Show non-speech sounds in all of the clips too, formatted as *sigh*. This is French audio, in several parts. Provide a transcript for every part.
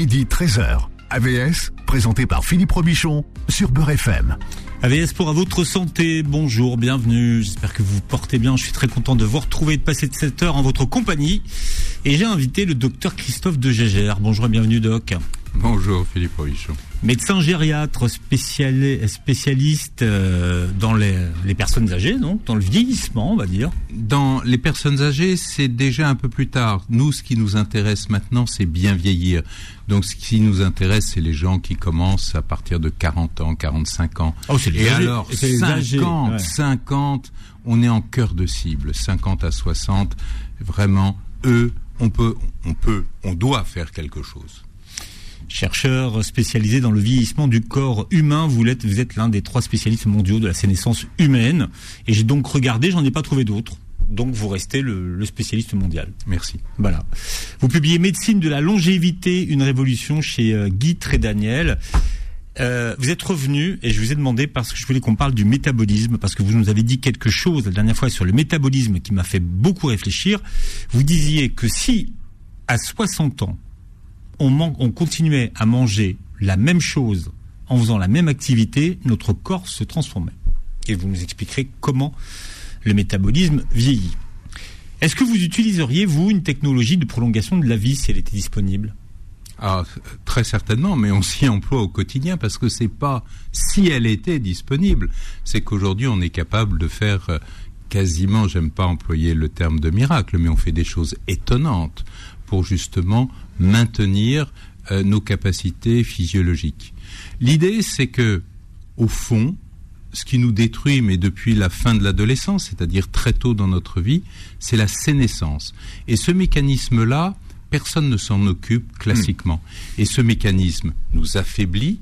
midi 13h. AVS, présenté par Philippe Robichon sur Beurre FM. AVS pour à votre santé, bonjour, bienvenue, j'espère que vous vous portez bien, je suis très content de vous retrouver et de passer cette heure en votre compagnie. Et j'ai invité le docteur Christophe de Gégère. Bonjour et bienvenue doc. Bonjour Philippe Robichon. Médecin gériatre, spécialiste euh, dans les, personnes âgées, donc dans le vieillissement, on va dire. Dans les personnes âgées, c'est déjà un peu plus tard. Nous, ce qui nous intéresse maintenant, c'est bien vieillir. Donc, ce qui nous intéresse, c'est les gens qui commencent à partir de 40 ans, 45 ans. Oh, c'est Et alors, 50, 50, on est en cœur de cible. 50 à 60, vraiment, eux, on peut, on peut, on doit faire quelque chose. Chercheur spécialisé dans le vieillissement du corps humain, vous êtes, vous êtes l'un des trois spécialistes mondiaux de la sénescence humaine. Et j'ai donc regardé, j'en ai pas trouvé d'autres. Donc vous restez le, spécialiste mondial. Merci. Voilà. Vous publiez Médecine de la longévité, une révolution chez euh, Guy Trédaniel. Euh, vous êtes revenu et je vous ai demandé parce que je voulais qu'on parle du métabolisme parce que vous nous avez dit quelque chose la dernière fois sur le métabolisme qui m'a fait beaucoup réfléchir. Vous disiez que si à 60 ans on, continuait à manger la même chose en faisant la même activité, notre corps se transformait. Et vous nous expliquerez comment le métabolisme vieillit. Est-ce que vous utiliseriez, vous, une technologie de prolongation de la vie si elle était disponible? Ah, très certainement, mais on s'y emploie au quotidien parce que c'est pas si elle était disponible, c'est qu'aujourd'hui on est capable de faire euh, quasiment, j'aime pas employer le terme de miracle, mais on fait des choses étonnantes pour justement maintenir euh, nos capacités physiologiques. L'idée, c'est que, au fond, ce qui nous détruit, mais depuis la fin de l'adolescence, c'est-à-dire très tôt dans notre vie, c'est la sénescence. Et ce mécanisme-là, personne ne s'en occupe classiquement. Et ce mécanisme nous affaiblit,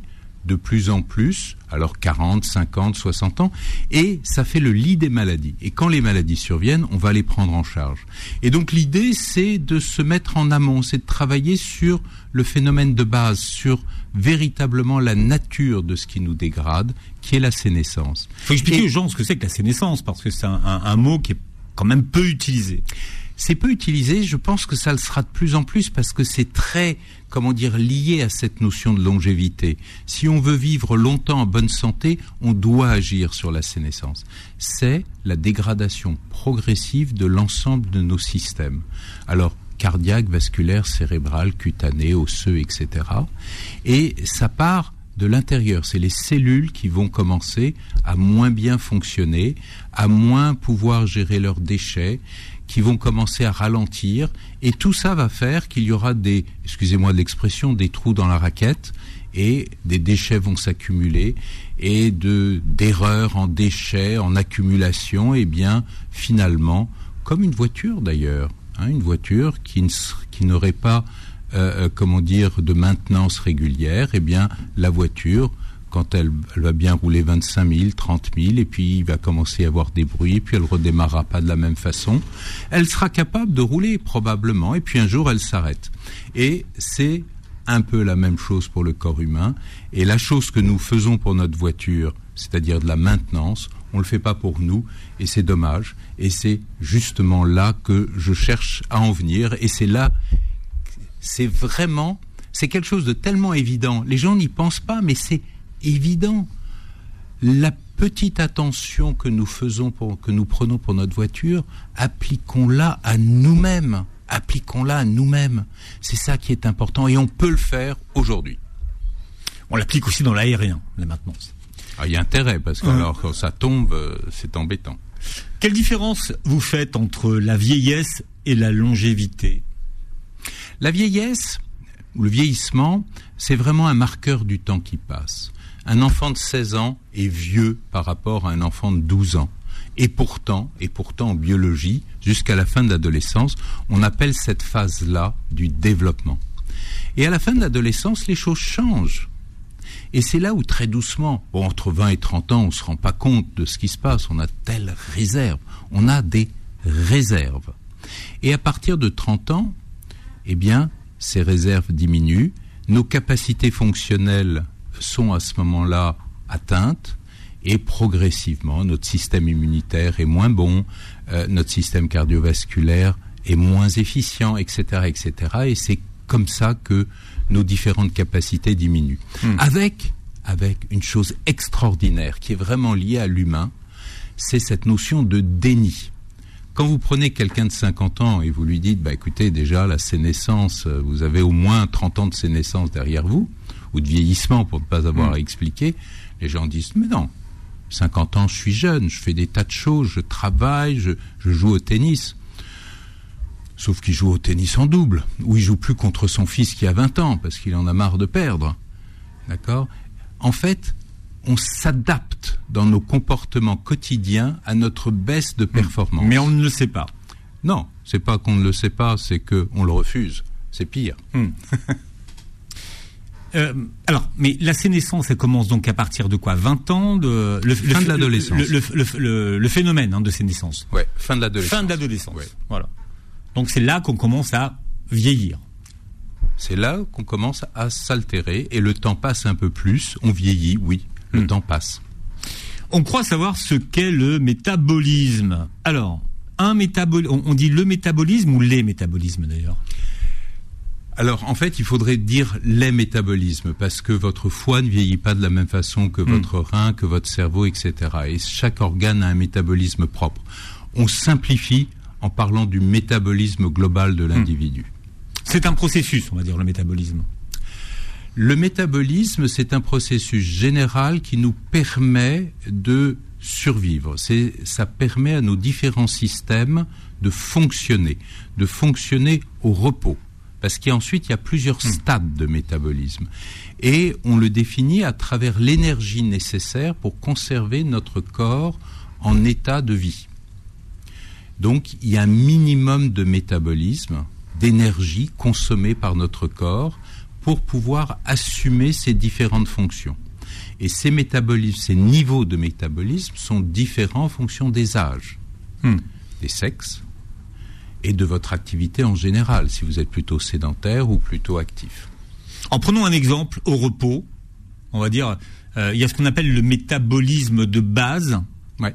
de plus en plus, alors 40, 50, 60 ans, et ça fait le lit des maladies. Et quand les maladies surviennent, on va les prendre en charge. Et donc l'idée, c'est de se mettre en amont, c'est de travailler sur le phénomène de base, sur véritablement la nature de ce qui nous dégrade, qui est la sénescence. Il faut expliquer aux gens ce que c'est que la sénescence, parce que c'est un mot qui est quand même peu utilisé. C'est peu utilisé, je pense que ça le sera de plus en plus parce que c'est très, comment dire, lié à cette notion de longévité. Si on veut vivre longtemps en bonne santé, on doit agir sur la sénescence. C'est la dégradation progressive de l'ensemble de nos systèmes. Alors, cardiaque, vasculaire, cérébral, cutané, osseux, etc. Et ça part de l'intérieur. C'est les cellules qui vont commencer à moins bien fonctionner, à moins pouvoir gérer leurs déchets, qui vont commencer à ralentir, et tout ça va faire qu'il y aura des, excusez-moi l'expression, des trous dans la raquette, et des déchets vont s'accumuler, et de d'erreurs en déchets, en accumulation, et eh bien finalement, comme une voiture d'ailleurs, hein, une voiture qui, qui n'aurait pas, euh, euh, comment dire, de maintenance régulière, et eh bien la voiture quand elle, va bien rouler 25 000, 30 000, et puis il va commencer à avoir des bruits, puis elle redémarrera pas de la même façon. Elle sera capable de rouler probablement, et puis un jour elle s'arrête. Et c'est un peu la même chose pour le corps humain. Et la chose que nous faisons pour notre voiture, c'est-à-dire de la maintenance, on le fait pas pour nous, et c'est dommage. Et c'est justement là que je cherche à en venir, et c'est là, c'est vraiment, c'est quelque chose de tellement évident. Les gens n'y pensent pas, mais c'est évident. La petite attention que nous faisons pour, que nous prenons pour notre voiture, appliquons-la à nous-mêmes. Appliquons-la à nous-mêmes. C'est ça qui est important et on peut le faire aujourd'hui. On l'applique aussi dans l'aérien, la maintenance. Ah, il y a intérêt parce que quand ça tombe, euh, c'est embêtant. Quelle différence vous faites entre la vieillesse et la longévité? La vieillesse, ou le vieillissement, c'est vraiment un marqueur du temps qui passe un enfant de 16 ans est vieux par rapport à un enfant de 12 ans. Et pourtant, et pourtant en biologie, jusqu'à la fin de l'adolescence, on appelle cette phase-là du développement. Et à la fin de l'adolescence, les choses changent. Et c'est là où très doucement, entre 20 et 30 ans, on ne se rend pas compte de ce qui se passe, on a telle réserve, on a des réserves. Et à partir de 30 ans, eh bien, ces réserves diminuent, nos capacités fonctionnelles sont à ce moment-là atteintes et progressivement notre système immunitaire est moins bon, euh, notre système cardiovasculaire est moins efficient, etc., etc. Et c'est comme ça que nos différentes capacités diminuent. Hmm. Avec, avec une chose extraordinaire qui est vraiment liée à l'humain, c'est cette notion de déni. Quand vous prenez quelqu'un de 50 ans et vous lui dites, bah écoutez, déjà, la sénescence, euh, vous avez au moins 30 ans de sénescence derrière vous, ou de vieillissement pour ne pas avoir Mm. à expliquer, les gens disent, mais non, 50 ans, je suis jeune, je fais des tas de choses, je travaille, je, je joue au tennis. Sauf qu'il joue au tennis en double, ou il joue plus contre son fils qui a 20 ans, parce qu'il en a marre de perdre. D'accord? En fait, on s'adapte dans nos comportements quotidiens à notre baisse de performance. Mais on ne le sait pas. Non, c'est pas qu'on ne le sait pas, c'est qu'on le refuse. C'est pire. *laughs* Euh, alors, mais la sénescence, elle commence donc à partir de quoi? 20 ans de, le, Fin de l'adolescence. Le, phénomène hein, de sénescence. Ouais, fin de l'adolescence. Fin de l'adolescence. Ouais. Voilà. Donc c'est là qu'on commence à vieillir. C'est là qu'on commence à s'altérer et le temps passe un peu plus. On vieillit, oui, le Hmm. temps passe. On croit savoir ce qu'est le métabolisme. Alors, un on dit le métabolisme ou les métabolismes d'ailleurs? Alors, en fait, il faudrait dire les métabolismes, parce que votre foie ne vieillit pas de la même façon que votre rein, que votre cerveau, etc. Et chaque organe a un métabolisme propre. On simplifie en parlant du métabolisme global de l'individu. C'est un processus, on va dire, le métabolisme. Le métabolisme, c'est un processus général qui nous permet de survivre. C'est, ça permet à nos différents systèmes de fonctionner, de fonctionner au repos. Parce qu'ensuite, il y a plusieurs stades de métabolisme. Et on le définit à travers l'énergie nécessaire pour conserver notre corps en état de vie. Donc, il y a un minimum de métabolisme, d'énergie consommée par notre corps pour pouvoir assumer ces différentes fonctions. Et ces métabolismes, ces niveaux de métabolisme sont différents en fonction des âges, Hmm. des sexes et de votre activité en général, si vous êtes plutôt sédentaire ou plutôt actif. En prenons un exemple au repos, on va dire, euh, il y a ce qu'on appelle le métabolisme de base. Ouais.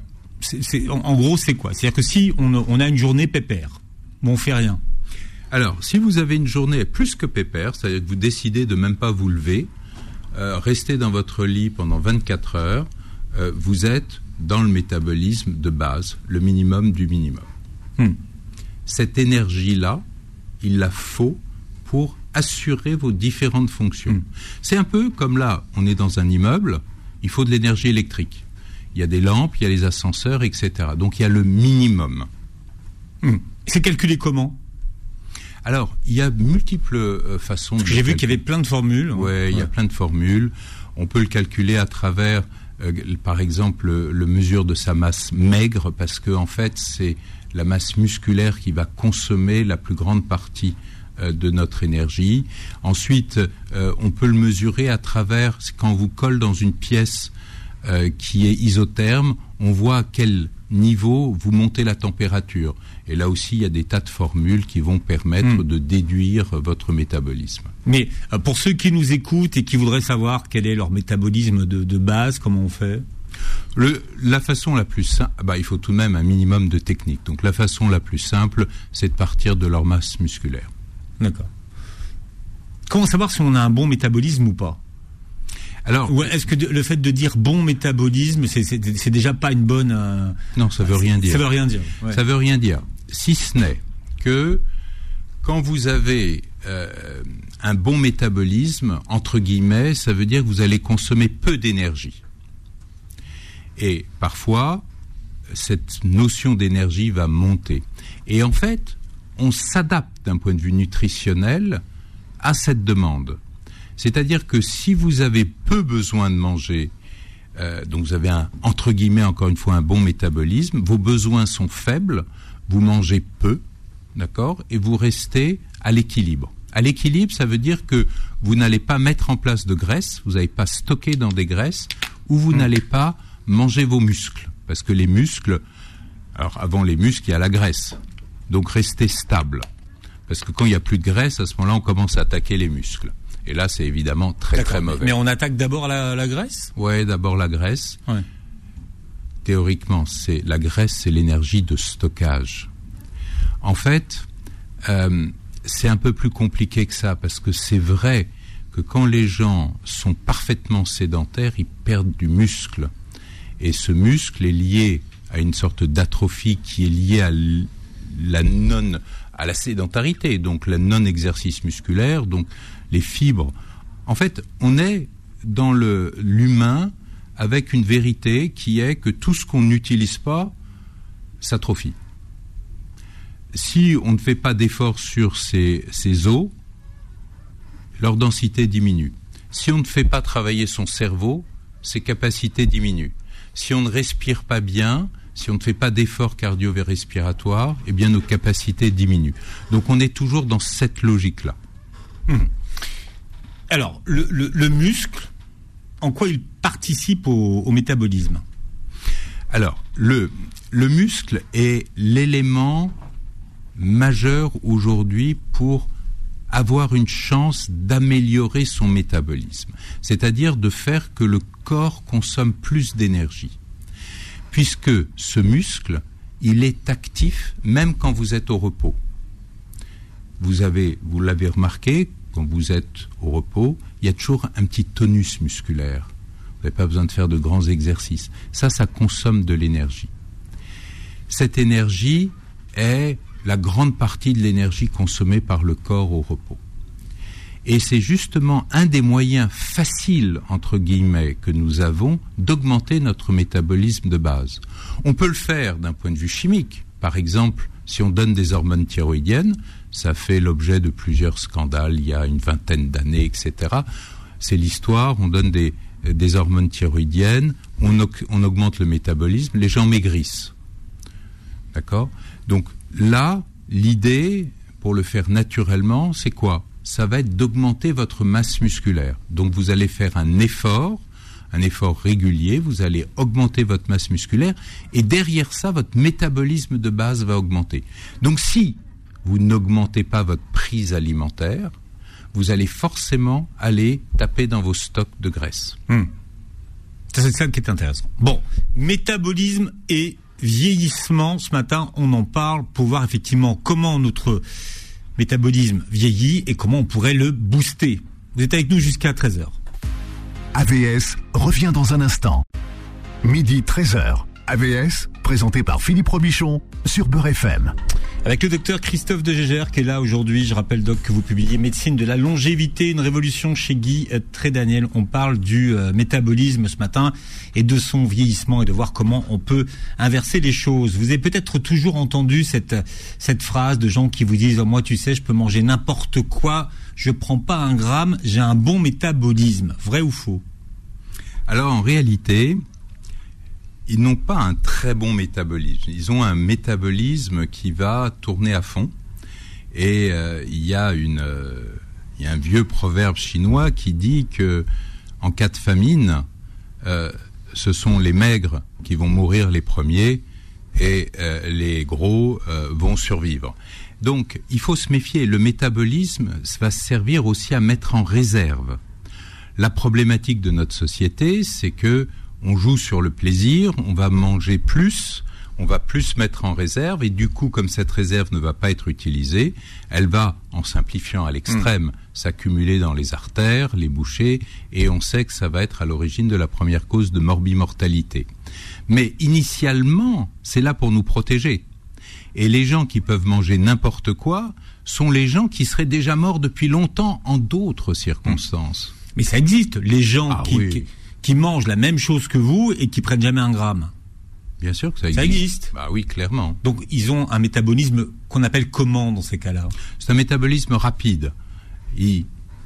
En, en gros, c'est quoi? C'est-à-dire que si on, on a une journée pépère, bon, on fait rien. Alors, si vous avez une journée plus que pépère, c'est-à-dire que vous décidez de même pas vous lever, euh, rester dans votre lit pendant 24 heures, euh, vous êtes dans le métabolisme de base, le minimum du minimum. Hmm. Cette énergie-là, il la faut pour assurer vos différentes fonctions. Hmm. C'est un peu comme là, on est dans un immeuble, il faut de l'énergie électrique. Il y a des lampes, il y a les ascenseurs, etc. Donc il y a le minimum. Hmm. C'est calculé comment? Alors, il y a multiples euh, façons j'ai vu qu'il y avait plein de formules. Ouais, il y a plein de formules. On peut le calculer à travers, euh, par exemple, le, le mesure de sa masse maigre, parce que en fait, c'est la masse musculaire qui va consommer la plus grande partie euh, de notre énergie. Ensuite, euh, on peut le mesurer à travers quand on vous colle dans une pièce euh, qui est isotherme, on voit à quel niveau vous montez la température. Et là aussi, il y a des tas de formules qui vont permettre Hmm. de déduire votre métabolisme. Mais pour ceux qui nous écoutent et qui voudraient savoir quel est leur métabolisme de, de base, comment on fait? Le, la façon la plus simple, bah, il faut tout de même un minimum de technique. Donc la façon la plus simple, c'est de partir de leur masse musculaire. D'accord. Comment savoir si on a un bon métabolisme ou pas? Alors, Ou est-ce que le fait de dire bon métabolisme, c'est- déjà pas une bonne. euh, non, ça veut rien dire. Ça veut rien dire. ouais. Ça veut rien dire. Si ce n'est que quand vous avez euh, un bon métabolisme, entre guillemets, ça veut dire que vous allez consommer peu d'énergie. Et parfois, cette notion d'énergie va monter. Et en fait, on s'adapte d'un point de vue nutritionnel à cette demande. C'est-à-dire que si vous avez peu besoin de manger, euh, donc vous avez un, entre guillemets, encore une fois, un bon métabolisme, vos besoins sont faibles, vous mangez peu, d'accord, et vous restez à l'équilibre. À l'équilibre, ça veut dire que vous n'allez pas mettre en place de graisse, vous n'allez pas stocker dans des graisses, ou vous n'allez pas manger vos muscles. Parce que les muscles, alors avant les muscles, il y a la graisse. Donc restez stable. Parce que quand il n'y a plus de graisse, à ce moment-là, on commence à attaquer les muscles. Et là, c'est évidemment très très mauvais. Mais on attaque d'abord la, la graisse? Ouais, d'abord la graisse. Ouais. Théoriquement, c'est la graisse, c'est l'énergie de stockage. En fait, euh, c'est un peu plus compliqué que ça parce que c'est vrai que quand les gens sont parfaitement sédentaires, ils perdent du muscle. Et ce muscle est lié à une sorte d'atrophie qui est liée à la non à la sédentarité, donc la non-exercice musculaire, donc les fibres. En fait, on est dans l'humain avec une vérité qui est que tout ce qu'on n'utilise pas s'atrophie. Si on ne fait pas d'efforts sur ces, ces os, leur densité diminue. Si on ne fait pas travailler son cerveau, ses capacités diminuent. Si on ne respire pas bien, si on ne fait pas d'efforts cardio-respiratoires, eh bien nos capacités diminuent. Donc on est toujours dans cette logique-là. Hmm. Alors, le, muscle, en quoi il participe au, métabolisme? Alors, le, le muscle est l'élément majeur aujourd'hui pour avoir une chance d'améliorer son métabolisme, c'est-à-dire de faire que le corps consomme plus d'énergie puisque ce muscle, il est actif même quand vous êtes au repos. Vous avez, vous l'avez remarqué, quand vous êtes au repos, il y a toujours un petit tonus musculaire. Vous n'avez pas besoin de faire de grands exercices. Ça, ça consomme de l'énergie. Cette énergie est la grande partie de l'énergie consommée par le corps au repos. Et c'est justement un des moyens faciles, entre guillemets, que nous avons d'augmenter notre métabolisme de base. On peut le faire d'un point de vue chimique. Par exemple, si on donne des hormones thyroïdiennes, ça fait l'objet de plusieurs scandales il y a une vingtaine d'années, etc. C'est l'histoire, on donne des, hormones thyroïdiennes, on, on augmente le métabolisme, les gens maigrissent. D'accord? Donc là, l'idée, pour le faire naturellement, c'est quoi? Ça va être d'augmenter votre masse musculaire. Donc vous allez faire un effort, un effort régulier, vous allez augmenter votre masse musculaire, et derrière ça, votre métabolisme de base va augmenter. Donc si vous n'augmentez pas votre prise alimentaire, vous allez forcément aller taper dans vos stocks de graisse. Hmm. C'est ça qui est intéressant. Bon, métabolisme et vieillissement, ce matin, on en parle pour voir effectivement comment notre métabolisme vieillit et comment on pourrait le booster. Vous êtes avec nous jusqu'à 13h. AVS revient dans un instant. Midi 13h. AVS, présenté par Philippe Robichon sur Beurre FM. Avec le docteur Christophe de Gégère qui est là aujourd'hui. Je rappelle, Doc, que vous publiez Médecine de la longévité, une révolution chez Guy Trédaniel. On parle du euh, métabolisme ce matin et de son vieillissement et de voir comment on peut inverser les choses. Vous avez peut-être toujours entendu cette, cette phrase de gens qui vous disent, oh, moi, tu sais, je peux manger n'importe quoi, je prends pas un gramme, j'ai un bon métabolisme. Vrai ou faux? Alors, en réalité, ils n'ont pas un très bon métabolisme. Ils ont un métabolisme qui va tourner à fond. Et euh, il, y a une, euh, il y a un vieux proverbe chinois qui dit que en cas de famine, euh, ce sont les maigres qui vont mourir les premiers et les gros vont survivre. Donc, il faut se méfier. Le métabolisme va servir aussi à mettre en réserve. La problématique de notre société, c'est que on joue sur le plaisir, on va manger plus, on va plus mettre en réserve, et du coup, comme cette réserve ne va pas être utilisée, elle va, en simplifiant à l'extrême, hmm. s'accumuler dans les artères, les bouchées, et on sait que ça va être à l'origine de la première cause de morbimortalité. Mais initialement, c'est là pour nous protéger. Et les gens qui peuvent manger n'importe quoi sont les gens qui seraient déjà morts depuis longtemps en d'autres circonstances. Mais ça existe, les gens ah qui qui mangent la même chose que vous et qui prennent jamais un gramme. Bien sûr que ça existe. Ça existe. Bah oui, clairement. Donc ils ont un métabolisme qu'on appelle comment dans ces cas-là? C'est un métabolisme rapide.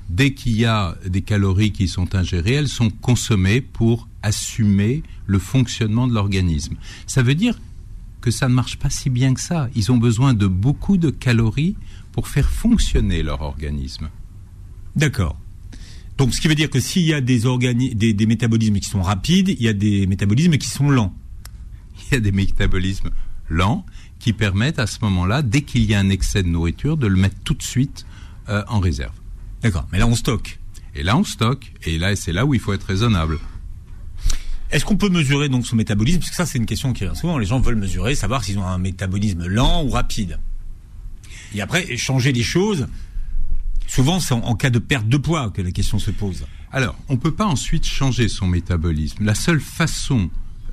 dès qu'il y a des calories qui sont ingérées, elles sont consommées pour assumer le fonctionnement de l'organisme. Ça veut dire que ça ne marche pas si bien que ça. Ils ont besoin de beaucoup de calories pour faire fonctionner leur organisme. D'accord. Donc, ce qui veut dire que s'il y a des, des, des métabolismes qui sont rapides, il y a des métabolismes qui sont lents. *laughs* Il y a des métabolismes lents qui permettent à ce moment-là, dès qu'il y a un excès de nourriture, de le mettre tout de suite euh, en réserve. D'accord, mais là on stocke. Et là on stocke, et là c'est là où il faut être raisonnable. Est-ce qu'on peut mesurer donc son métabolisme? Parce que ça c'est une question qui revient souvent. Les gens veulent mesurer, savoir s'ils ont un métabolisme lent ou rapide. Et après changer les choses Souvent, c'est en, cas de perte de poids que la question se pose. Alors, on ne peut pas ensuite changer son métabolisme. La seule façon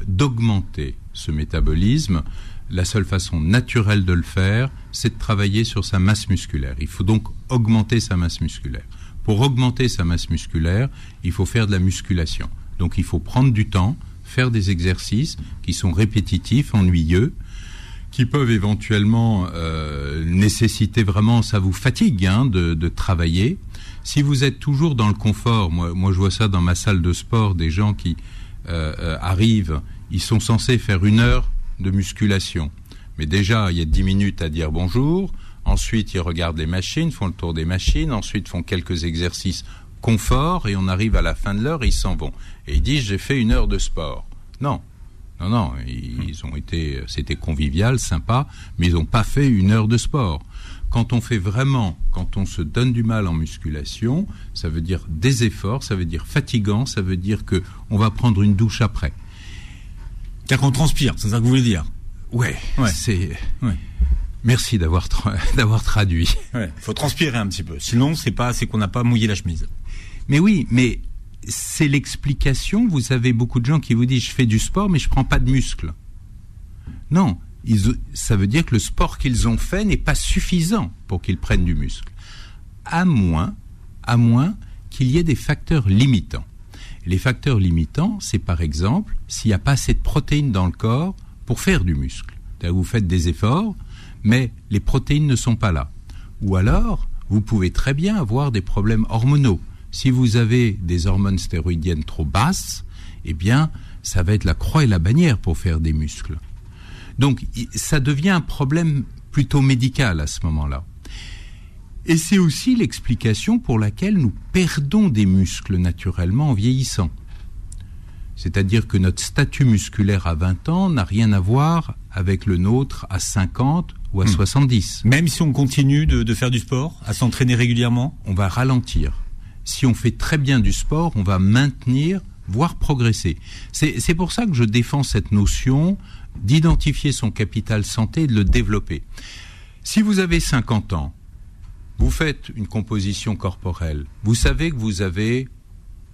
d'augmenter ce métabolisme, la seule façon naturelle de le faire, c'est de travailler sur sa masse musculaire. Il faut donc augmenter sa masse musculaire. Pour augmenter sa masse musculaire, il faut faire de la musculation. Donc il faut prendre du temps, faire des exercices qui sont répétitifs, ennuyeux, qui peuvent éventuellement euh, nécessiter vraiment, ça vous fatigue hein, de, travailler. Si vous êtes toujours dans le confort, moi, moi je vois ça dans ma salle de sport, des gens qui euh, euh, arrivent, ils sont censés faire une heure de musculation. Mais déjà, il y a dix minutes à dire bonjour, ensuite ils regardent les machines, font le tour des machines, ensuite font quelques exercices confort, et on arrive à la fin de l'heure, ils s'en vont. Et ils disent, j'ai fait une heure de sport. Non, non, non, ils ont été, c'était convivial, sympa, mais ils n'ont pas fait une heure de sport. Quand on fait vraiment, quand on se donne du mal en musculation, ça veut dire des efforts, ça veut dire fatigant, ça veut dire que on va prendre une douche après. C'est-à-dire qu'on transpire, c'est ça que vous voulez dire? Ouais, ouais. c'est. Ouais. Merci d'avoir tra *laughs* d'avoir traduit. Il faut transpirer un petit peu. Sinon, c'est pas, c'est qu'on n'a pas mouillé la chemise. Mais oui, mais c'est l'explication. Vous avez beaucoup de gens qui vous disent je fais du sport, mais je prends pas de muscles. Non, ils, ça veut dire que le sport qu'ils ont fait n'est pas suffisant pour qu'ils prennent du muscle. À moins, à moins qu'il y ait des facteurs limitants. Les facteurs limitants, c'est par exemple s'il n'y a pas assez de protéines dans le corps pour faire du muscle. Vous faites des efforts, mais les protéines ne sont pas là. Ou alors, vous pouvez très bien avoir des problèmes hormonaux. Si vous avez des hormones stéroïdiennes trop basses, eh bien, ça va être la croix et la bannière pour faire des muscles. Donc, ça devient un problème plutôt médical à ce moment-là. Et c'est aussi l'explication pour laquelle nous perdons des muscles naturellement en vieillissant. C'est-à-dire que notre statut musculaire à 20 ans n'a rien à voir avec le nôtre à 50 ou à 70. Hmm. Même si on continue de, de faire du sport, à s'entraîner régulièrement? On va ralentir. Si on fait très bien du sport, on va maintenir, voire progresser. C'est pour ça que je défends cette notion d'identifier son capital santé et de le développer. Si vous avez 50 ans, vous faites une composition corporelle, vous savez que vous avez,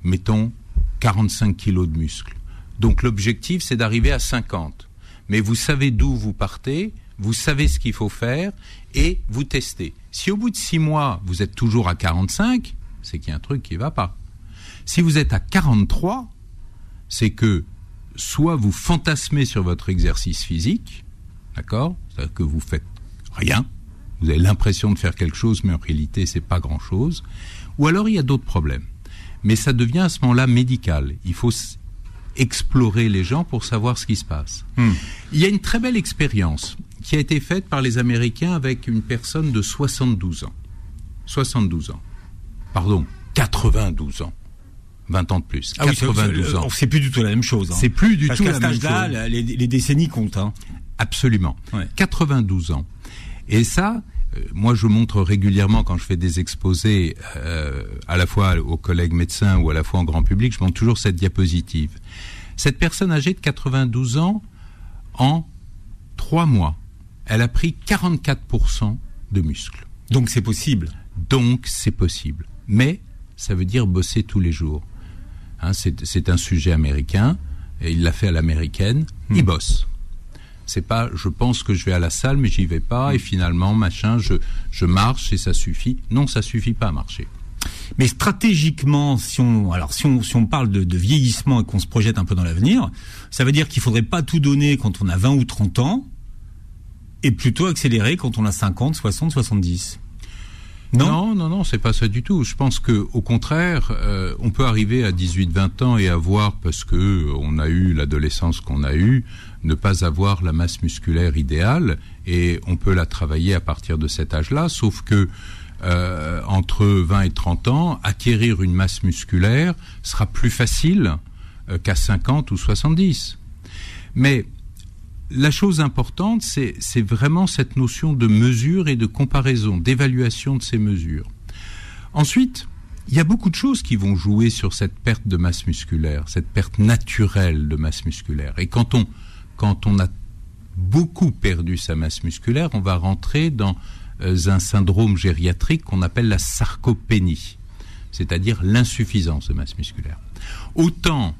mettons, 45 kilos de muscles. Donc l'objectif, c'est d'arriver à 50. Mais vous savez d'où vous partez, vous savez ce qu'il faut faire et vous testez. Si au bout de 6 mois, vous êtes toujours à 45, c'est qu'il y a un truc qui ne va pas. Si vous êtes à 43, c'est que soit vous fantasmez sur votre exercice physique, d'accord? C'est-à-dire que vous faites rien, vous avez l'impression de faire quelque chose, mais en réalité, c'est pas grand-chose. Ou alors, il y a d'autres problèmes. Mais ça devient à ce moment-là médical. Il faut explorer les gens pour savoir ce qui se passe. Hmm. Il y a une très belle expérience qui a été faite par les Américains avec une personne de 72 ans. 72 ans. Pardon, 92 ans. 20 ans de plus. Ah 92 ans. C'est plus du tout la même chose. Hein. C'est plus du tout la même chose. là les, les, décennies comptent. Hein. Absolument. Ouais. 92 ans. Et ça, euh, moi, je montre régulièrement quand je fais des exposés, euh, à la fois aux collègues médecins ou à la fois en grand public, je montre toujours cette diapositive. Cette personne âgée de 92 ans, en trois mois, elle a pris 44% de muscles. Donc c'est possible. Donc c'est possible. Mais ça veut dire bosser tous les jours. Hein, c'est un sujet américain, et il l'a fait à l'américaine, hmm. il bosse. C'est pas, je pense que je vais à la salle, mais j'y vais pas, et finalement, machin, je, je marche et ça suffit. Non, ça suffit pas à marcher. Mais stratégiquement, si on, alors si on, si on parle de, de vieillissement et qu'on se projette un peu dans l'avenir, ça veut dire qu'il faudrait pas tout donner quand on a 20 ou 30 ans, et plutôt accélérer quand on a 50, 60, 70. Non, non, non, c'est pas ça du tout. Je pense que, au contraire, euh, on peut arriver à 18-20 ans et avoir, parce que euh, on a eu l'adolescence qu'on a eue, ne pas avoir la masse musculaire idéale, et on peut la travailler à partir de cet âge-là. Sauf que euh, entre 20 et 30 ans, acquérir une masse musculaire sera plus facile euh, qu'à 50 ou 70. Mais la chose importante, c'est vraiment cette notion de mesure et de comparaison, d'évaluation de ces mesures. Ensuite, il y a beaucoup de choses qui vont jouer sur cette perte de masse musculaire, cette perte naturelle de masse musculaire. Et quand on, quand on a beaucoup perdu sa masse musculaire, on va rentrer dans un syndrome gériatrique qu'on appelle la sarcopénie, c'est-à-dire l'insuffisance de masse musculaire. Autant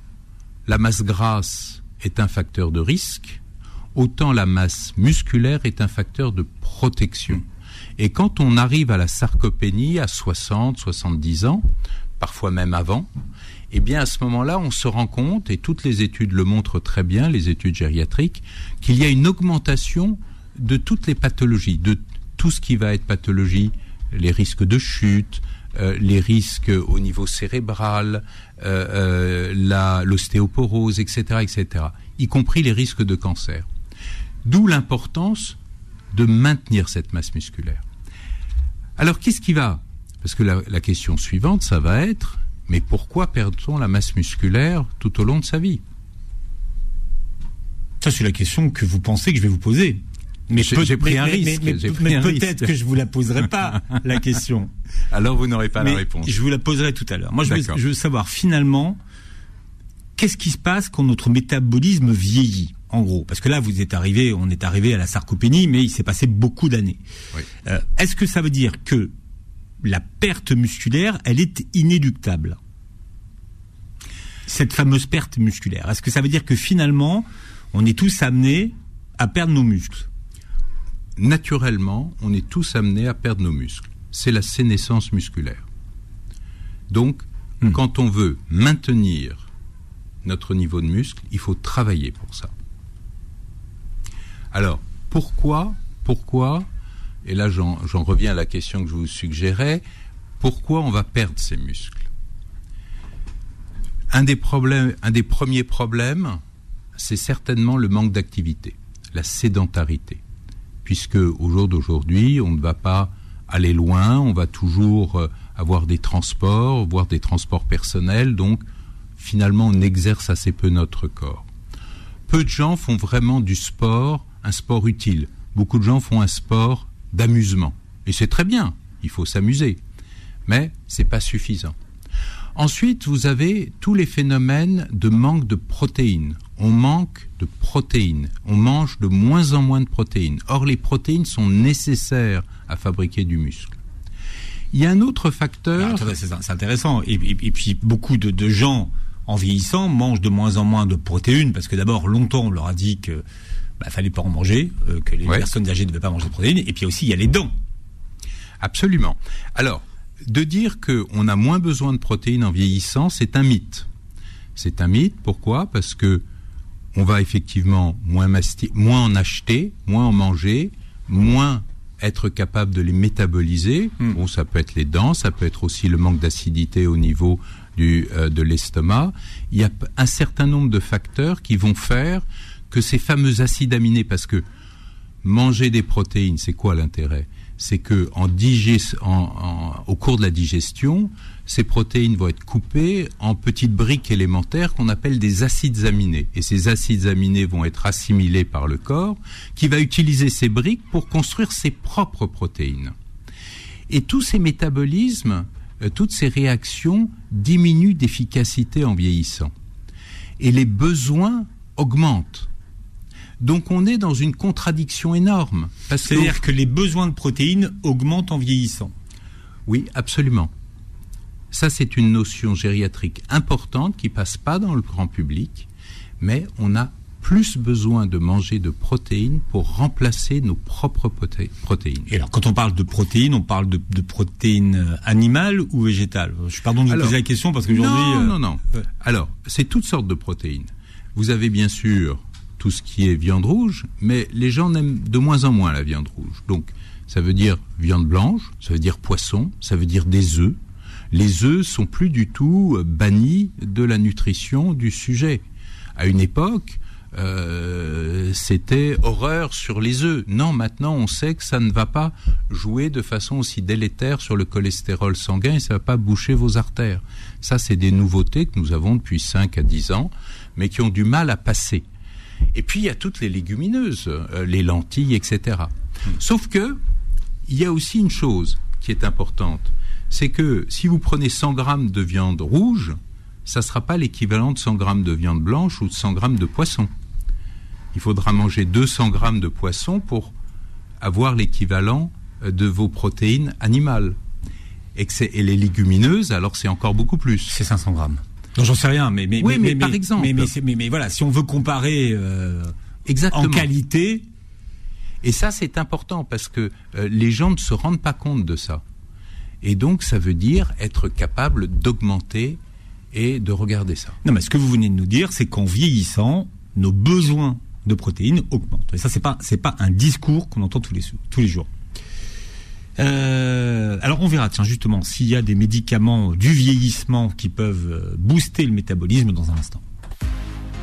la masse grasse est un facteur de risque, autant la masse musculaire est un facteur de protection. Et quand on arrive à la sarcopénie à 60, 70 ans, parfois même avant, eh bien à ce moment-là, on se rend compte, et toutes les études le montrent très bien, les études gériatriques, qu'il y a une augmentation de toutes les pathologies, de tout ce qui va être pathologie, les risques de chute, euh, les risques au niveau cérébral, euh, euh, l'ostéoporose, etc., etc., y compris les risques de cancer. D'où l'importance de maintenir cette masse musculaire. Alors, qu'est-ce qui va? Parce que la, la, question suivante, ça va être, mais pourquoi perd-on la masse musculaire tout au long de sa vie? Ça, c'est la question que vous pensez que je vais vous poser. Mais j'ai pris un risque. Mais, peut-être que je vous la poserai pas la *laughs* question. Alors vous n'aurez pas la réponse. Je vous la poserai tout à l'heure. Moi, je veux, je veux, savoir finalement qu'est-ce qui se passe quand notre métabolisme vieillit, en gros. Parce que là, vous êtes arrivé, on est arrivé à la sarcopénie, mais il s'est passé beaucoup d'années. Oui. Euh, Est-ce que ça veut dire que la perte musculaire, elle est inéluctable? Cette fameuse perte musculaire. Est-ce que ça veut dire que finalement, on est tous amenés à perdre nos muscles? Naturellement, on est tous amenés à perdre nos muscles. C'est la sénescence musculaire. Donc, hmm. quand on veut maintenir notre niveau de muscle, il faut travailler pour ça. Alors, pourquoi, pourquoi, et là j'en reviens à la question que je vous suggérais, pourquoi on va perdre ces muscles? Un des, problèmes, un des premiers problèmes, c'est certainement le manque d'activité, la sédentarité puisque au jour d'aujourd'hui, on ne va pas aller loin, on va toujours euh, avoir des transports, voire des transports personnels, donc finalement on exerce assez peu notre corps. Peu de gens font vraiment du sport un sport utile. Beaucoup de gens font un sport d'amusement. Et c'est très bien, il faut s'amuser. Mais c'est pas suffisant. Ensuite, vous avez tous les phénomènes de manque de protéines. On manque de protéines. On mange de moins en moins de protéines. Or, les protéines sont nécessaires à fabriquer du muscle. Il y a un autre facteur. Ah, c'est intéressant. Et, puis, beaucoup de, gens, en vieillissant, mangent de moins en moins de protéines parce que d'abord, longtemps, on leur a dit que bah, fallait pas en manger, euh, que les personnes âgées ne devaient pas manger de protéines. Et puis aussi, il y a les dents. Absolument. Alors, de dire qu'on a moins besoin de protéines en vieillissant, c'est un mythe. C'est un mythe. Pourquoi? Parce que on va effectivement moins, moins en acheter, moins en manger, moins être capable de les métaboliser. Hmm. Bon, ça peut être les dents, ça peut être aussi le manque d'acidité au niveau du, euh, de l'estomac. Il y a un certain nombre de facteurs qui vont faire que ces fameux acides aminés, parce que manger des protéines, c'est quoi l'intérêt? C'est que en au cours de la digestion, ces protéines vont être coupées en petites briques élémentaires qu'on appelle des acides aminés. Et ces acides aminés vont être assimilés par le corps, qui va utiliser ces briques pour construire ses propres protéines. Et tous ces métabolismes, euh, toutes ces réactions diminuent d'efficacité en vieillissant. Et les besoins augmentent. Donc on est dans une contradiction énorme. C'est-à-dire que les besoins de protéines augmentent en vieillissant. Oui, absolument. Ça, c'est une notion gériatrique importante qui passe pas dans le grand public, mais on a plus besoin de manger de protéines pour remplacer nos propres protéines. Et alors, quand on parle de protéines, on parle de, protéines euh, animales ou végétales? Je pardon de vous poser la question parce qu'aujourd'hui... Non, euh, non, non. Alors, c'est toutes sortes de protéines. Vous avez bien sûr tout ce qui est viande rouge, mais les gens aiment de moins en moins la viande rouge. Donc, ça veut dire viande blanche, ça veut dire poisson, ça veut dire des œufs. Les œufs sont plus du tout euh, bannis de la nutrition du sujet. À une époque, euh, c'était horreur sur les œufs. Non, maintenant on sait que ça ne va pas jouer de façon aussi délétère sur le cholestérol sanguin et ça ne va pas boucher vos artères. Ça, c'est des nouveautés que nous avons depuis 5 à 10 ans, mais qui ont du mal à passer. Et puis il y a toutes les légumineuses, euh, les lentilles, etc. Sauf que il y a aussi une chose qui est importante, c'est que si vous prenez 100 grammes de viande rouge, ça ne sera pas l'équivalent de 100 grammes de viande blanche ou de 100 grammes de poisson. Il faudra manger 200 grammes de poisson pour avoir l'équivalent euh, de vos protéines animales. Et, et les légumineuses, alors c'est encore beaucoup plus. C'est 500 grammes. Non, j'en sais rien, mais mais Oui, mais par exemple. mais, mais, c'est- mais- mais voilà, si on veut comparer euh, Exactement. en qualité, Et ça, c'est important parce que euh, les gens ne se rendent pas compte de ça. Et donc, ça veut dire être capable d'augmenter et de regarder ça. non, mais ce que vous venez de nous dire, c'est qu'en vieillissant, nos besoins de protéines augmentent. Et ça, c'est pas c'est pas un discours qu'on entend tous les tous les jours. Euh, alors on verra, tiens justement, s'il y a des médicaments du vieillissement qui peuvent euh, booster le métabolisme dans un instant.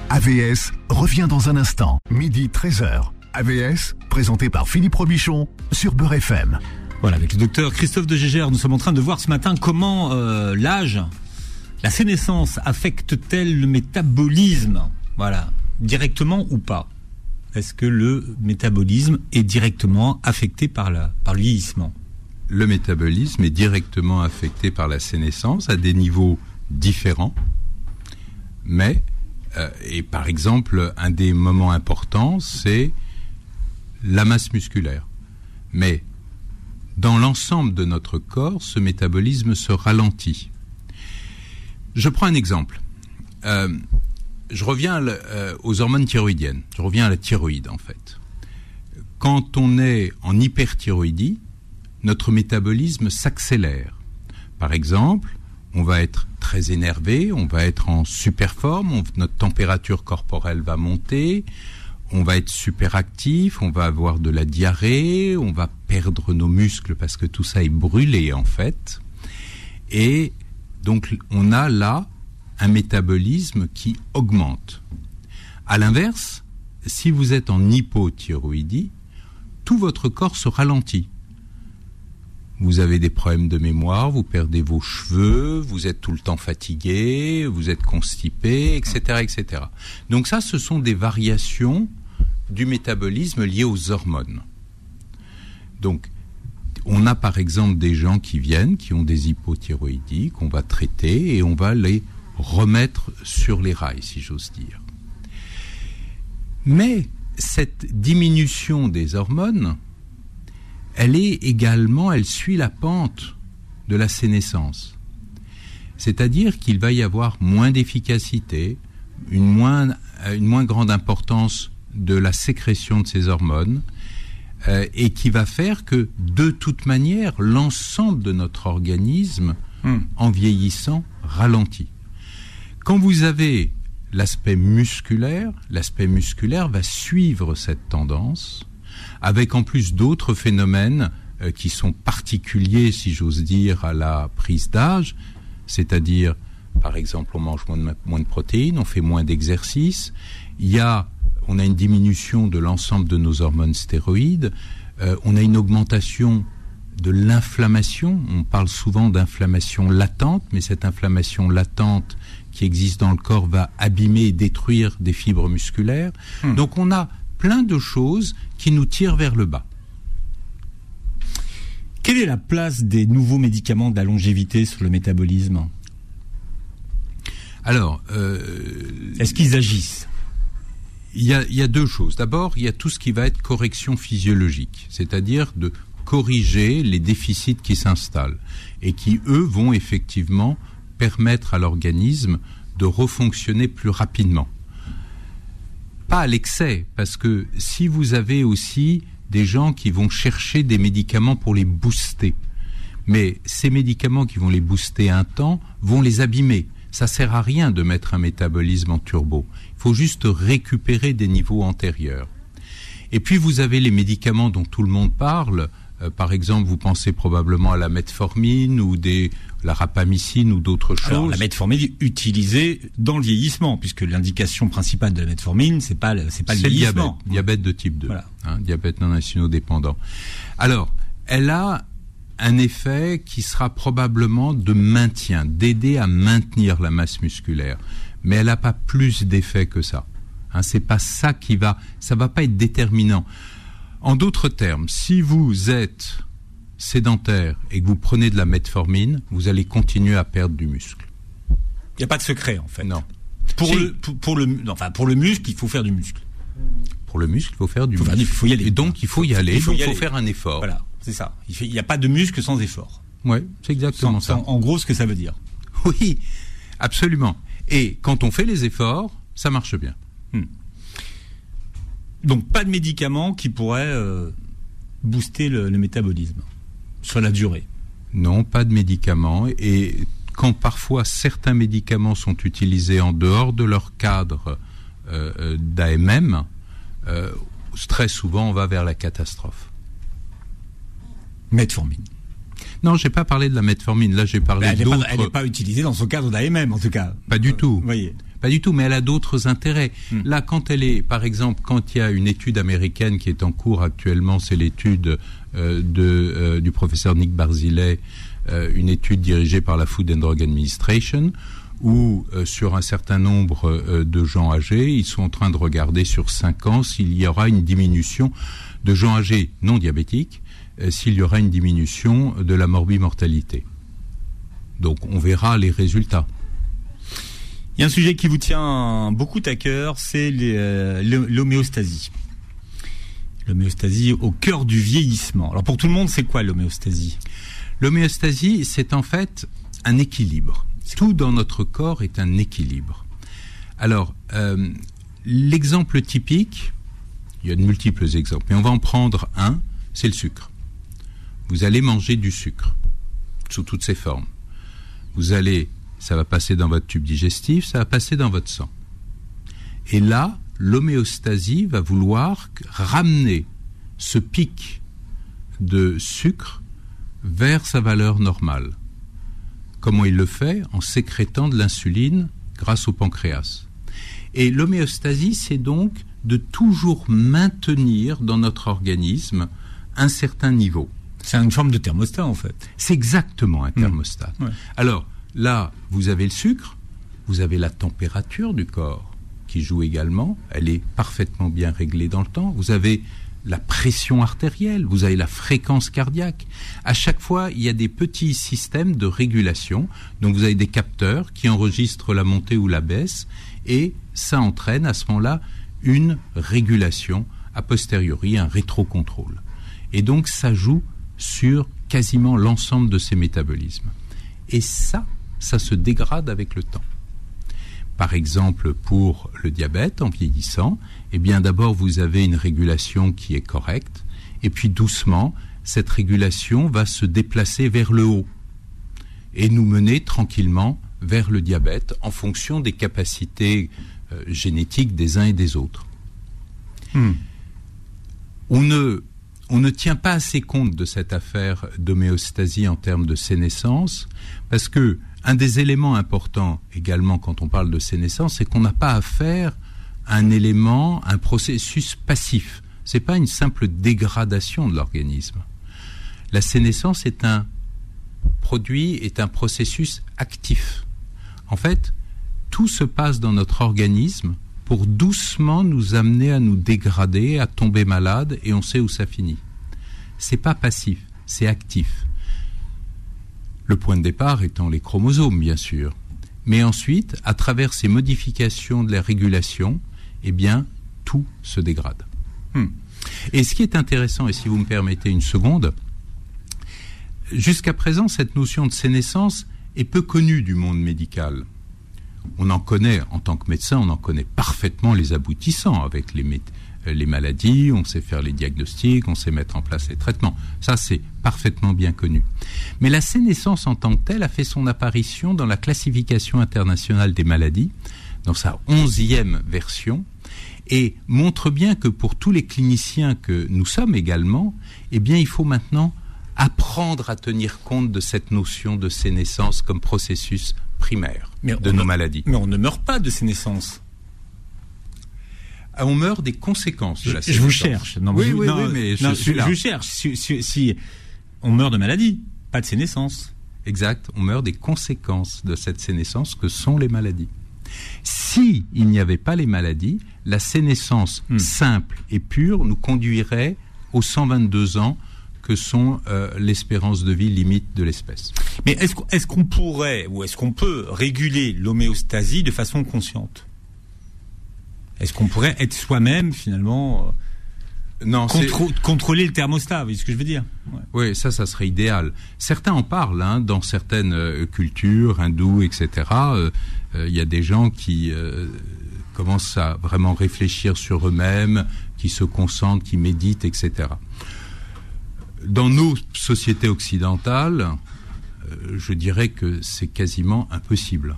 AVS revient dans un instant, midi 13h. AVS, présenté par Philippe Robichon sur Beurre FM. Voilà, avec le docteur Christophe de Gégère, nous sommes en train de voir ce matin comment euh, l'âge, la sénescence affecte-t-elle le métabolisme? Voilà, directement ou pas? Est-ce que le métabolisme est directement affecté par, la, par le vieillissement? Le métabolisme est directement affecté par la sénescence à des niveaux différents. Mais, euh, et par exemple, un des moments importants, c'est la masse musculaire. Mais dans l'ensemble de notre corps, ce métabolisme se ralentit. Je prends un exemple. Euh, je reviens euh, aux hormones thyroïdiennes. Je reviens à la thyroïde, en fait. Quand on est en hyperthyroïdie, notre métabolisme s'accélère. Par exemple, on va être très énervé, on va être en super forme, notre température corporelle va monter, on va être super actif, on va avoir de la diarrhée, on va perdre nos muscles parce que tout ça est brûlé en fait. Et donc on a là un métabolisme qui augmente. À l'inverse, si vous êtes en hypothyroïdie, tout votre corps se ralentit. Vous avez des problèmes de mémoire, vous perdez vos cheveux, vous êtes tout le temps fatigué, vous êtes constipé, etc., etc. Donc ça, ce sont des variations du métabolisme liées aux hormones. Donc, on a par exemple des gens qui viennent, qui ont des hypothyroïdies, qu'on va traiter et on va les remettre sur les rails, si j'ose dire. Mais cette diminution des hormones, elle est également, elle suit la pente de la sénescence. C'est-à-dire qu'il va y avoir moins d'efficacité, une moins, euh, une moins grande importance de la sécrétion de ces hormones, euh, et qui va faire que, de toute manière, l'ensemble de notre organisme, Hmm. en vieillissant, ralentit. Quand vous avez l'aspect musculaire, l'aspect musculaire va suivre cette tendance, avec en plus d'autres phénomènes euh, qui sont particuliers, si j'ose dire, à la prise d'âge, c'est-à-dire, par exemple, on mange moins de, moins de protéines, on fait moins d'exercice, il y a, on a une diminution de l'ensemble de nos hormones stéroïdes, euh, on a une augmentation de l'inflammation. On parle souvent d'inflammation latente, mais cette inflammation latente qui existe dans le corps va abîmer et détruire des fibres musculaires. Hmm. Donc on a plein de choses qui nous tirent vers le bas. Quelle est la place des nouveaux médicaments de la longévité sur le métabolisme? Alors, euh, Est-ce qu'ils agissent? il y, a, il y a deux choses. D'abord, il y a tout ce qui va être correction physiologique, c'est-à-dire de corriger les déficits qui s'installent et qui, eux, vont effectivement permettre à l'organisme de refonctionner plus rapidement. Pas à l'excès, parce que si vous avez aussi des gens qui vont chercher des médicaments pour les booster, mais ces médicaments qui vont les booster un temps vont les abîmer. Ça sert à rien de mettre un métabolisme en turbo. Il faut juste récupérer des niveaux antérieurs. Et puis vous avez les médicaments dont tout le monde parle. Euh, par exemple, vous pensez probablement à la metformine ou des, la rapamycine ou d'autres choses. Alors, la metformine utilisée dans le vieillissement, puisque l'indication principale de la metformine, c'est pas le, c'est pas le C'est le diabète, vieillissement. diabète de type 2, Voilà. hein, diabète non insulino-dépendant. Alors, elle a un effet qui sera probablement de maintien, d'aider à maintenir la masse musculaire, mais elle n'a pas plus d'effet que ça. Hein, c'est pas ça qui va, ça va pas être déterminant. En d'autres termes, si vous êtes sédentaire et que vous prenez de la metformine, vous allez continuer à perdre du muscle. Il n'y a pas de secret, en fait. Non. Pour, le, pour, pour le, non, enfin, pour le muscle, il faut faire du muscle. Pour le muscle, il faut faire du Faut muscle. faut y aller. Et donc, il faut y aller. Il faut donc, faire un effort. Voilà. C'est ça. Il n'y a pas de muscle sans effort. Oui, c'est exactement ça. En gros, ce que ça veut dire. *laughs* Oui, absolument. Et quand on fait les efforts, ça marche bien. Hmm. Donc pas de médicaments qui pourraient euh, booster le, métabolisme sur la durée. Non, pas de médicaments. Et quand parfois certains médicaments sont utilisés en dehors de leur cadre euh, euh d'AMM, euh, très souvent on va vers la catastrophe. Metformine. Non, j'ai pas parlé de la metformine. Là, j'ai parlé d'autres. Elle n'est pas utilisée dans son cadre d'AMM, en tout cas. Pas du tout. voyez. Pas du tout, mais elle a d'autres intérêts. Hmm. Là, quand elle est, par exemple, quand il y a une étude américaine qui est en cours actuellement, c'est l'étude euh, de, euh, du professeur Nick Barzilay, euh, une étude dirigée par la Food and Drug Administration, où sur un certain nombre de gens âgés, ils sont en train de regarder sur 5 ans s'il y aura une diminution de gens âgés non diabétiques s'il y aura une diminution de la morbimortalité. Donc on verra les résultats. Il y a un sujet qui vous tient beaucoup à cœur, c'est euh, l'homéostasie. L'homéostasie au cœur du vieillissement. Alors pour tout le monde, c'est quoi l'homéostasie? L'homéostasie, c'est en fait un équilibre. Tout dans notre corps est un équilibre. Alors, euh, l'exemple typique, il y a de multiples exemples, mais on va en prendre un, c'est le sucre vous allez manger du sucre sous toutes ses formes. Vous allez, ça va passer dans votre tube digestif, ça va passer dans votre sang. Et là, l'homéostasie va vouloir ramener ce pic de sucre vers sa valeur normale. Comment il le fait? En sécrétant de l'insuline grâce au pancréas. Et l'homéostasie, c'est donc de toujours maintenir dans notre organisme un certain niveau. C'est une forme de thermostat en fait. C'est exactement un hmm. thermostat. Alors là, vous avez le sucre, vous avez la température du corps qui joue également, elle est parfaitement bien réglée dans le temps. Vous avez la pression artérielle, vous avez la fréquence cardiaque. À chaque fois, il y a des petits systèmes de régulation. Donc vous avez des capteurs qui enregistrent la montée ou la baisse et ça entraîne à ce moment-là une régulation a posteriori, un rétrocontrôle. Et donc ça joue sur quasiment l'ensemble de ces métabolismes. Et ça, ça se dégrade avec le temps. Par exemple, pour le diabète en vieillissant, eh bien d'abord vous avez une régulation qui est correcte, et puis doucement, cette régulation va se déplacer vers le haut et nous mener tranquillement vers le diabète en fonction des capacités euh, génétiques des uns et des autres. Hmm. On ne on ne tient pas assez compte de cette affaire d'homéostasie en termes de sénescence, parce que un des éléments importants également quand on parle de sénescence, c'est qu'on n'a pas affaire à un élément, un processus passif. C'est pas une simple dégradation de l'organisme. La sénescence est un produit, est un processus actif. En fait, tout se passe dans notre organisme pour doucement nous amener à nous dégrader, à tomber malade, et on sait où ça finit. C'est pas passif, c'est actif. Le point de départ étant les chromosomes, bien sûr. Mais ensuite, à travers ces modifications de la régulation, eh bien, tout se dégrade. Hmm. Et ce qui est intéressant, et si vous me permettez une seconde, jusqu'à présent, cette notion de sénescence est peu connue du monde médical on en connaît, en tant que médecin, on en connaît parfaitement les aboutissants avec les, les maladies, on sait faire les diagnostics, on sait mettre en place les traitements. Ça, c'est parfaitement bien connu. Mais la sénescence en tant que telle a fait son apparition dans la classification internationale des maladies, dans sa onzième version, et montre bien que pour tous les cliniciens que nous sommes également, eh bien, il faut maintenant apprendre à tenir compte de cette notion de sénescence comme processus primaire de nos maladies. Mais on ne meurt pas de ces naissances. Ah, on meurt des conséquences de la sénescence. Je vous cherche. Non, oui, oui, mais je, suis là. je cherche. Si, on meurt de maladie, pas de sénescence. Exact. On meurt des conséquences de cette sénescence que sont les maladies. Si il n'y avait pas les maladies, la sénescence hmm. simple et pure nous conduirait aux 122 ans que sont euh, l'espérance de vie limite de l'espèce. Mais est-ce qu'on pourrait ou est-ce qu'on peut réguler l'homéostasie de façon consciente? Est-ce qu'on pourrait être soi-même finalement non, contrôler le thermostat, vous voyez ce que je veux dire? Oui, ça, ça serait idéal. Certains en parlent, hein, dans certaines euh, cultures, hindoues, etc. Euh, euh, il y a des gens qui commencent à vraiment réfléchir sur eux-mêmes, qui se concentrent, qui méditent, etc. Dans nos sociétés occidentales, je dirais que c'est quasiment impossible.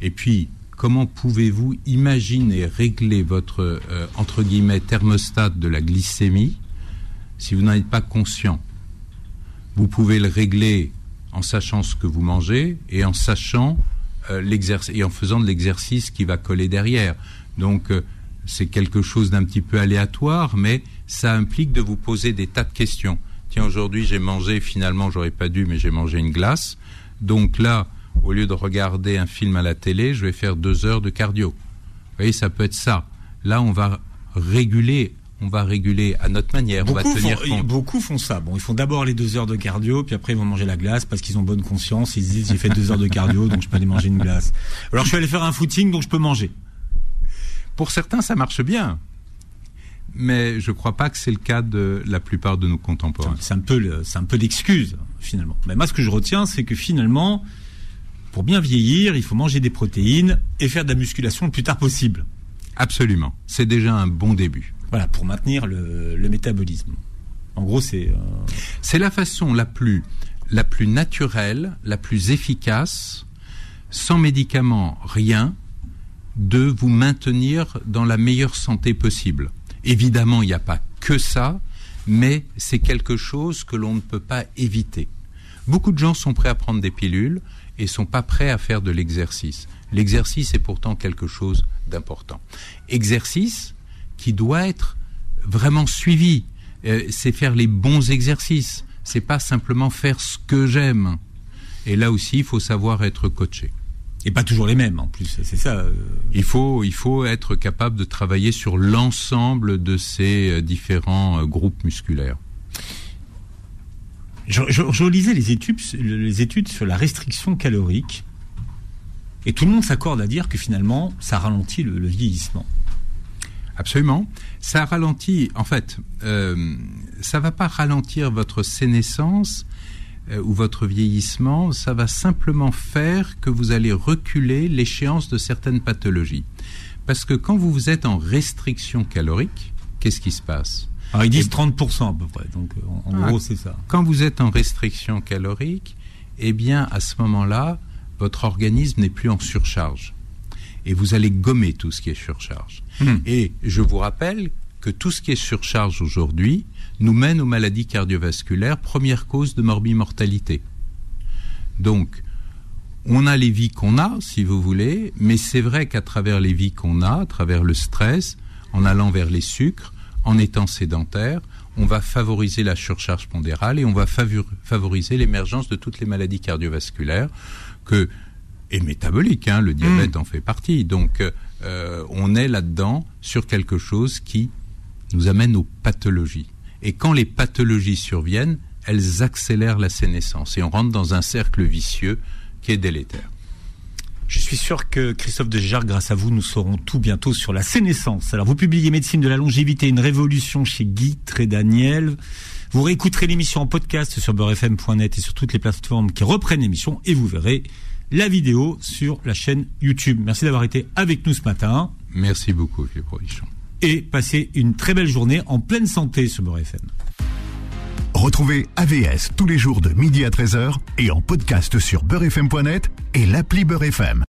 Et puis, comment pouvez-vous imaginer régler votre, euh, entre guillemets, thermostat de la glycémie si vous n'en êtes pas conscient? Vous pouvez le régler en sachant ce que vous mangez et en sachant euh, l'exercice et en faisant de l'exercice qui va coller derrière. Donc, euh, c'est quelque chose d'un petit peu aléatoire, mais ça implique de vous poser des tas de questions. Tiens, aujourd'hui, j'ai mangé, finalement, j'aurais pas dû, mais j'ai mangé une glace. Donc là, au lieu de regarder un film à la télé, je vais faire deux heures de cardio. Vous voyez, ça peut être ça. Là, on va réguler on va réguler à notre manière. Beaucoup, on va tenir font, compte. beaucoup font ça. Bon, ils font d'abord les deux heures de cardio, puis après ils vont manger la glace parce qu'ils ont bonne conscience. Ils se disent j'ai fait deux heures de cardio, donc je peux aller manger une glace. Alors je suis allé faire un footing, donc je peux manger. Pour certains, ça marche bien, mais je ne crois pas que c'est le cas de la plupart de nos contemporains. C'est un peu, c'est un peu l'excuse finalement. Mais moi, ce que je retiens, c'est que finalement, pour bien vieillir, il faut manger des protéines et faire de la musculation le plus tard possible. Absolument. C'est déjà un bon début. Voilà, pour maintenir le, métabolisme. En gros, c'est. Euh, c'est la façon la plus, la plus naturelle, la plus efficace, sans médicaments, rien, de vous maintenir dans la meilleure santé possible. Évidemment, il n'y a pas que ça, mais c'est quelque chose que l'on ne peut pas éviter. Beaucoup de gens sont prêts à prendre des pilules et sont pas prêts à faire de l'exercice. L'exercice est pourtant quelque chose d'important. Exercice qui doit être vraiment suivi. Euh, c'est faire les bons exercices. C'est pas simplement faire ce que j'aime. Et là aussi, il faut savoir être coaché. Et pas toujours les mêmes en plus, c'est ça. Euh. Il faut, il faut être capable de travailler sur l'ensemble de ces euh, différents groupes musculaires. Je, lisais les études, les études sur la restriction calorique, et tout le monde s'accorde à dire que finalement, ça ralentit le, vieillissement. Absolument. Ça ralentit, en fait, euh, ça va pas ralentir votre sénescence euh, ou votre vieillissement, ça va simplement faire que vous allez reculer l'échéance de certaines pathologies. Parce que quand vous êtes en restriction calorique, qu'est-ce qui se passe? Alors ils disent 30% à peu près, donc en, ah, gros c'est ça. Quand vous êtes en restriction calorique, eh bien à ce moment-là, votre organisme n'est plus en surcharge. Et vous allez gommer tout ce qui est surcharge. Hmm. Et je vous rappelle que tout ce qui est surcharge aujourd'hui nous mène aux maladies cardiovasculaires, première cause de morbimortalité. Donc, on a les vies qu'on a, si vous voulez, mais c'est vrai qu'à travers les vies qu'on a, à travers le stress, en allant vers les sucres, en étant sédentaire, on va favoriser la surcharge pondérale et on va favoriser l'émergence de toutes les maladies cardiovasculaires que et métaboliques. Hein, le diabète mm. en fait partie. Donc, euh, on est là-dedans sur quelque chose qui nous amène aux pathologies. Et quand les pathologies surviennent, elles accélèrent la sénescence et on rentre dans un cercle vicieux qui est délétère. Je suis sûr que Christophe de Gégard, grâce à vous, nous saurons tout bientôt sur la sénescence. Alors, vous publiez Médecine de la longévité, une révolution chez Guy Trédaniel. Vous réécouterez l'émission en podcast sur beurrefm.net et sur toutes les plateformes qui reprennent l'émission et vous verrez la vidéo sur la chaîne YouTube. Merci d'avoir été avec nous ce matin. Merci beaucoup, Philippe Rodichon. Et passez une très belle journée en pleine santé sur Beurre FM. Retrouvez AVS tous les jours de midi à 13h et en podcast sur beurrefm.net et l'appli Beurre FM.